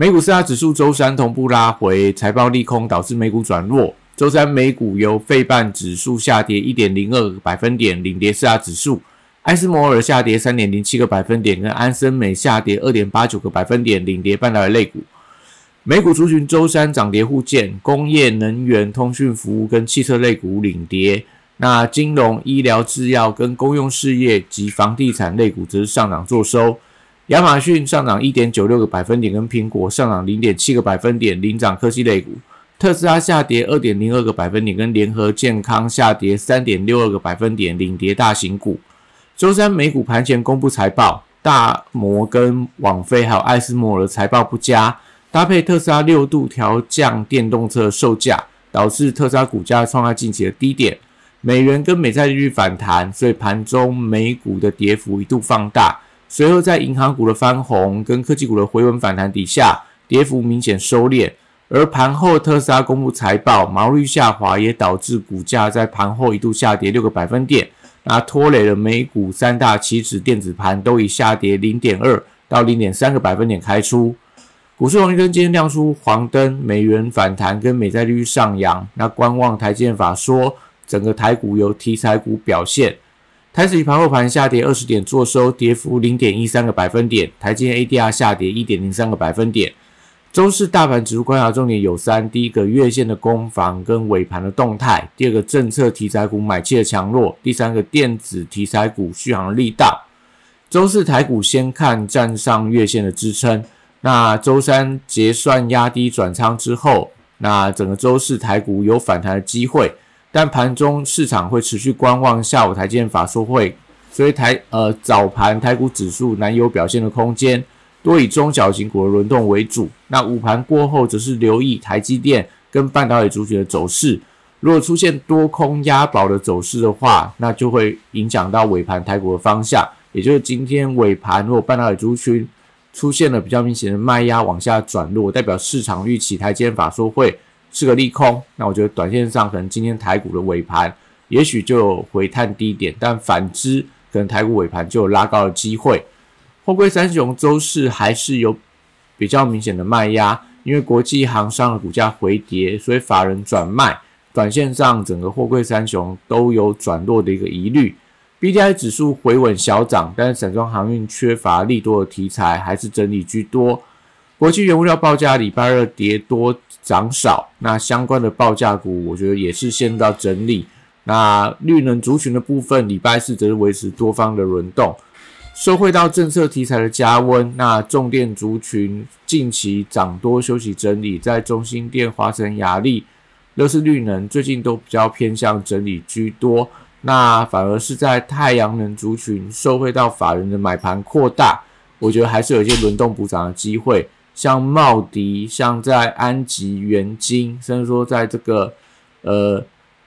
美股四大指数周三同步拉回，财报利空导致美股转弱。周三美股由费半指数下跌一点零二个百分点领跌四大指数，埃斯摩尔下跌三点零七个百分点，跟安森美下跌二点八九个百分点领跌半导体类股。美股族群周三涨跌互见，工业、能源、通讯服务跟汽车类股领跌，那金融、医疗、制药跟公用事业及房地产类股则是上涨做收。亚马逊上涨一点九六个百分点，跟苹果上涨零点七个百分点领涨科技类股。特斯拉下跌二点零二个百分点，跟联合健康下跌三点六二个百分点领跌大型股。周三美股盘前公布财报，大摩跟网飞还有艾斯摩尔财报不佳，搭配特斯拉六度调降电动车售价，导致特斯拉股价创下近期的低点。美元跟美债利率反弹，所以盘中美股的跌幅一度放大。随后，在银行股的翻红跟科技股的回稳反弹底下，跌幅明显收敛。而盘后特斯拉公布财报，毛利率下滑也导致股价在盘后一度下跌六个百分点，那拖累了美股三大期指电子盘都以下跌零点二到零点三个百分点开出。股市红绿灯今天亮出黄灯，美元反弹跟美债利率上扬，那观望台建法说，整个台股由题材股表现。台指盘后盘下跌二十点，做收跌幅零点一三个百分点。台积电 ADR 下跌一点零三个百分点。周四大盘指数观察重点有三：第一个月线的攻防跟尾盘的动态；第二个政策题材股买气的强弱；第三个电子题材股续航的力道。周四台股先看站上月线的支撑，那周三结算压低转仓之后，那整个周四台股有反弹的机会。但盘中市场会持续观望下午台建法说会，所以台呃早盘台股指数难有表现的空间，多以中小型股的轮动为主。那午盘过后则是留意台积电跟半导体族群的走势。如果出现多空押宝的走势的话，那就会影响到尾盘台股的方向。也就是今天尾盘，如果半导体族群出现了比较明显的卖压往下转弱，代表市场预期台建法说会。是个利空，那我觉得短线上可能今天台股的尾盘也许就有回探低点，但反之可能台股尾盘就有拉高的机会。货柜三雄周四还是有比较明显的卖压，因为国际航商的股价回跌，所以法人转卖，短线上整个货柜三雄都有转弱的一个疑虑。B D I 指数回稳小涨，但是散装航运缺乏利多的题材，还是整理居多。国际原物料报价礼拜二跌多涨少，那相关的报价股，我觉得也是陷入到整理。那绿能族群的部分，礼拜四则是维持多方的轮动，受惠到政策题材的加温。那重电族群近期涨多休息整理，在中心电、华晨、雅力、乐视绿能最近都比较偏向整理居多。那反而是在太阳能族群受惠到法人的买盘扩大，我觉得还是有一些轮动补涨的机会。像茂迪，像在安吉、元金，甚至说在这个呃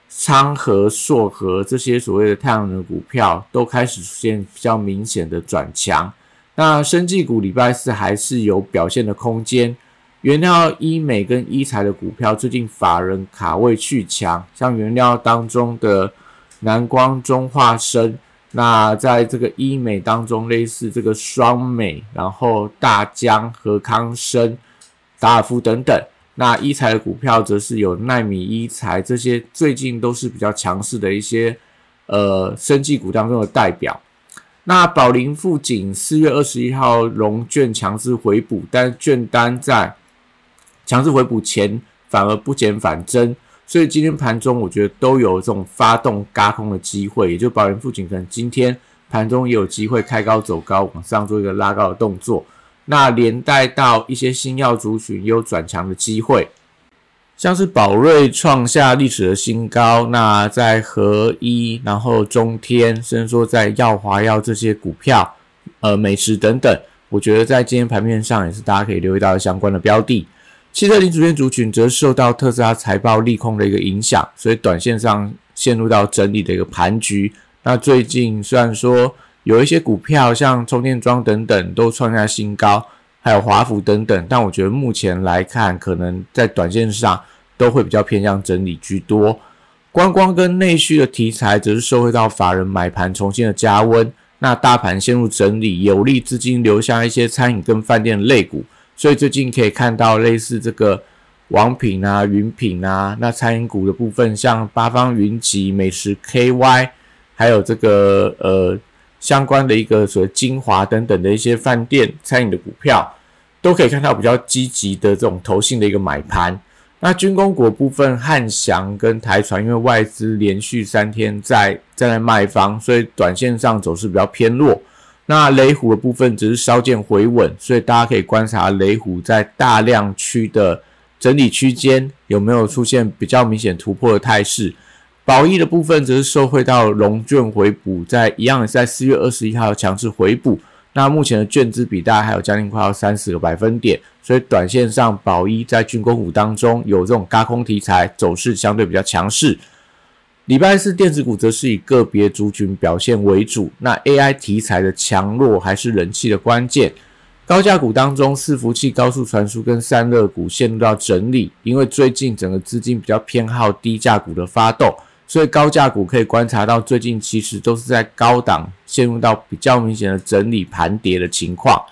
昌河、硕河这些所谓的太阳能股票，都开始出现比较明显的转强。那生技股礼拜四还是有表现的空间。原料医美跟医材的股票，最近法人卡位去强，像原料当中的南光、中化生。那在这个医美当中，类似这个双美，然后大疆、和康生、达尔夫等等。那医材的股票则是有奈米医材，这些最近都是比较强势的一些呃生技股当中的代表。那宝林富锦四月二十一号融券强制回补，但券单在强制回补前反而不减反增。所以今天盘中，我觉得都有这种发动嘎空的机会，也就保人附近可能今天盘中也有机会开高走高，往上做一个拉高的动作。那连带到一些新药族群也有转强的机会，像是宝瑞创下历史的新高，那在合一，然后中天，甚至说在耀华药这些股票，呃，美食等等，我觉得在今天盘面上也是大家可以留意到相关的标的。汽车零组件族群则受到特斯拉财报利空的一个影响，所以短线上陷入到整理的一个盘局。那最近虽然说有一些股票像充电桩等等都创下新高，还有华府等等，但我觉得目前来看，可能在短线上都会比较偏向整理居多。观光跟内需的题材则是受惠到法人买盘重新的加温，那大盘陷入整理，有利资金流向一些餐饮跟饭店的类股。所以最近可以看到类似这个王品啊、云品啊，那餐饮股的部分，像八方云集、美食 KY，还有这个呃相关的一个所谓精华等等的一些饭店餐饮的股票，都可以看到比较积极的这种投信的一个买盘。那军工股部分，汉翔跟台船，因为外资连续三天在在那卖方，所以短线上走势比较偏弱。那雷虎的部分只是稍见回稳，所以大家可以观察雷虎在大量区的整理区间有没有出现比较明显突破的态势。宝益的部分则是受惠到龙卷回补，在一样也在四月二十一号强势回补。那目前的券资比大概还有将近快要三十个百分点，所以短线上宝一在军工股当中有这种高空题材走势相对比较强势。礼拜四电子股则是以个别族群表现为主，那 AI 题材的强弱还是人气的关键。高价股当中，伺服器、高速传输跟散热股陷入到整理，因为最近整个资金比较偏好低价股的发动，所以高价股可以观察到最近其实都是在高档陷入到比较明显的整理盘跌的情况。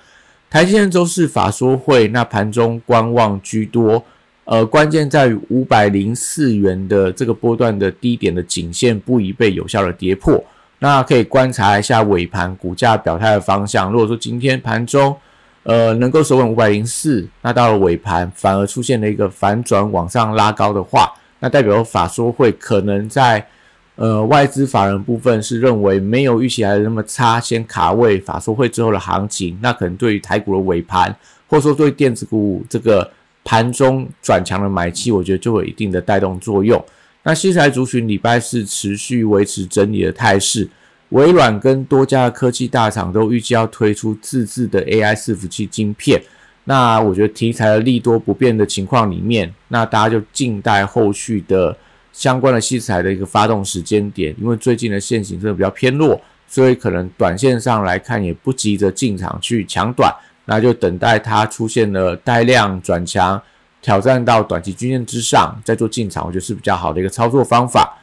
台积电周四法说会，那盘中观望居多。呃，关键在于五百零四元的这个波段的低点的颈线不宜被有效的跌破。那可以观察一下尾盘股价表态的方向。如果说今天盘中呃能够守稳五百零四，那到了尾盘反而出现了一个反转往上拉高的话，那代表法说会可能在呃外资法人部分是认为没有预期来的那么差，先卡位法说会之后的行情。那可能对于台股的尾盘，或者说对电子股这个。盘中转强的买气，我觉得就有一定的带动作用。那西材族群礼拜四持续维持整理的态势，微软跟多家科技大厂都预计要推出自制的 AI 伺服器晶片。那我觉得题材的利多不变的情况里面，那大家就静待后续的相关的器材的一个发动时间点。因为最近的线型真的比较偏弱，所以可能短线上来看也不急着进场去抢短。那就等待它出现了带量转强，挑战到短期均线之上，再做进场，我觉得是比较好的一个操作方法。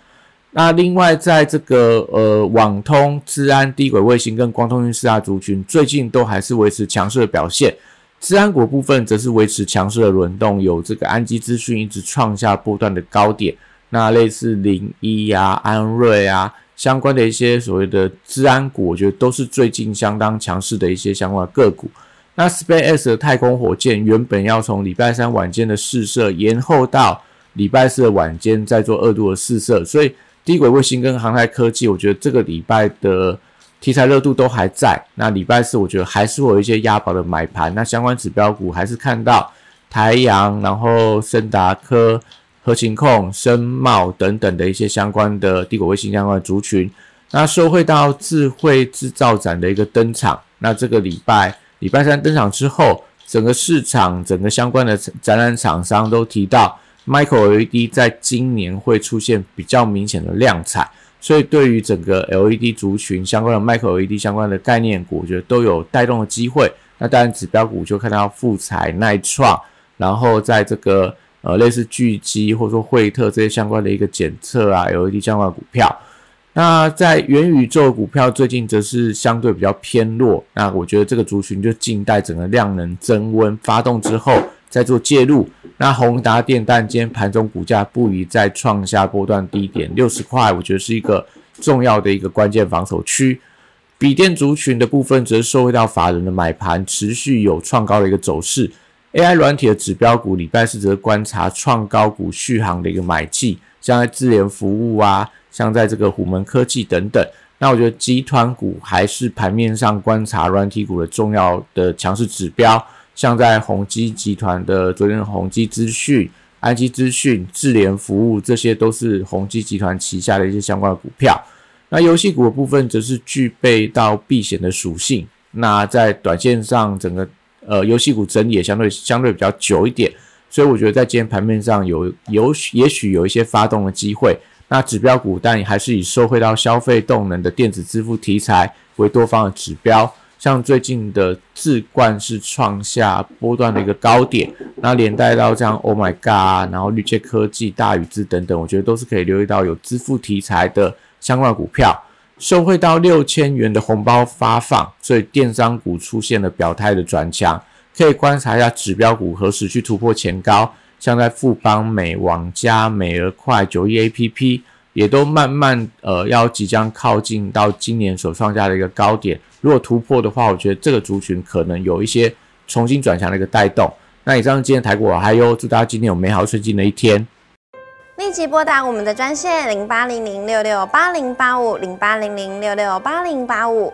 那另外，在这个呃网通、治安、低轨卫星跟光通讯四大族群，最近都还是维持强势的表现。治安股部分则是维持强势的轮动，有这个安基资讯一直创下波段的高点。那类似零一啊、安瑞啊相关的一些所谓的治安股，我觉得都是最近相当强势的一些相关的个股。那 SpaceX 的太空火箭原本要从礼拜三晚间的试射延后到礼拜四的晚间再做二度的试射，所以低轨卫星跟航太科技，我觉得这个礼拜的题材热度都还在。那礼拜四我觉得还是会有一些押宝的买盘。那相关指标股还是看到台阳，然后森达科、核情控、深茂等等的一些相关的低轨卫星相关的族群。那收回到智慧制造展的一个登场，那这个礼拜。礼拜三登场之后，整个市场、整个相关的展览厂商都提到，Micro LED 在今年会出现比较明显的量产，所以对于整个 LED 族群相关的 Micro LED 相关的概念股，我觉得都有带动的机会。那当然，指标股就看到富彩、耐创，然后在这个呃类似巨基或者说惠特这些相关的一个检测啊 LED 相关的股票。那在元宇宙股票最近则是相对比较偏弱，那我觉得这个族群就静待整个量能增温发动之后再做介入。那宏达电但今天盘中股价不宜再创下波段低点六十块，我觉得是一个重要的一个关键防守区。笔电族群的部分则受惠到法人的买盘，持续有创高的一个走势。AI 软体的指标股礼拜四则观察创高股续航的一个买气，像在智联服务啊。像在这个虎门科技等等，那我觉得集团股还是盘面上观察软体股的重要的强势指标。像在宏基集团的昨天宏基资讯、安基资讯、智联服务，这些都是宏基集团旗下的一些相关的股票。那游戏股的部分则是具备到避险的属性。那在短线上，整个呃游戏股整理也相对相对比较久一点。所以我觉得在今天盘面上有有也许有一些发动的机会。那指标股，但还是以受惠到消费动能的电子支付题材为多方的指标。像最近的智冠是创下波段的一个高点，那连带到这样 Oh my God，然后绿界科技、大宇智等等，我觉得都是可以留意到有支付题材的相关股票，受惠到六千元的红包发放，所以电商股出现了表态的转强，可以观察一下指标股何时去突破前高，像在富邦美、网加、美而快、九亿 A P P。也都慢慢呃要即将靠近到今年所创下的一个高点，如果突破的话，我觉得这个族群可能有一些重新转强的一个带动。那以上今天台股还有祝大家今天有美好顺境的一天。立即拨打我们的专线零八零零六六八零八五零八零零六六八零八五。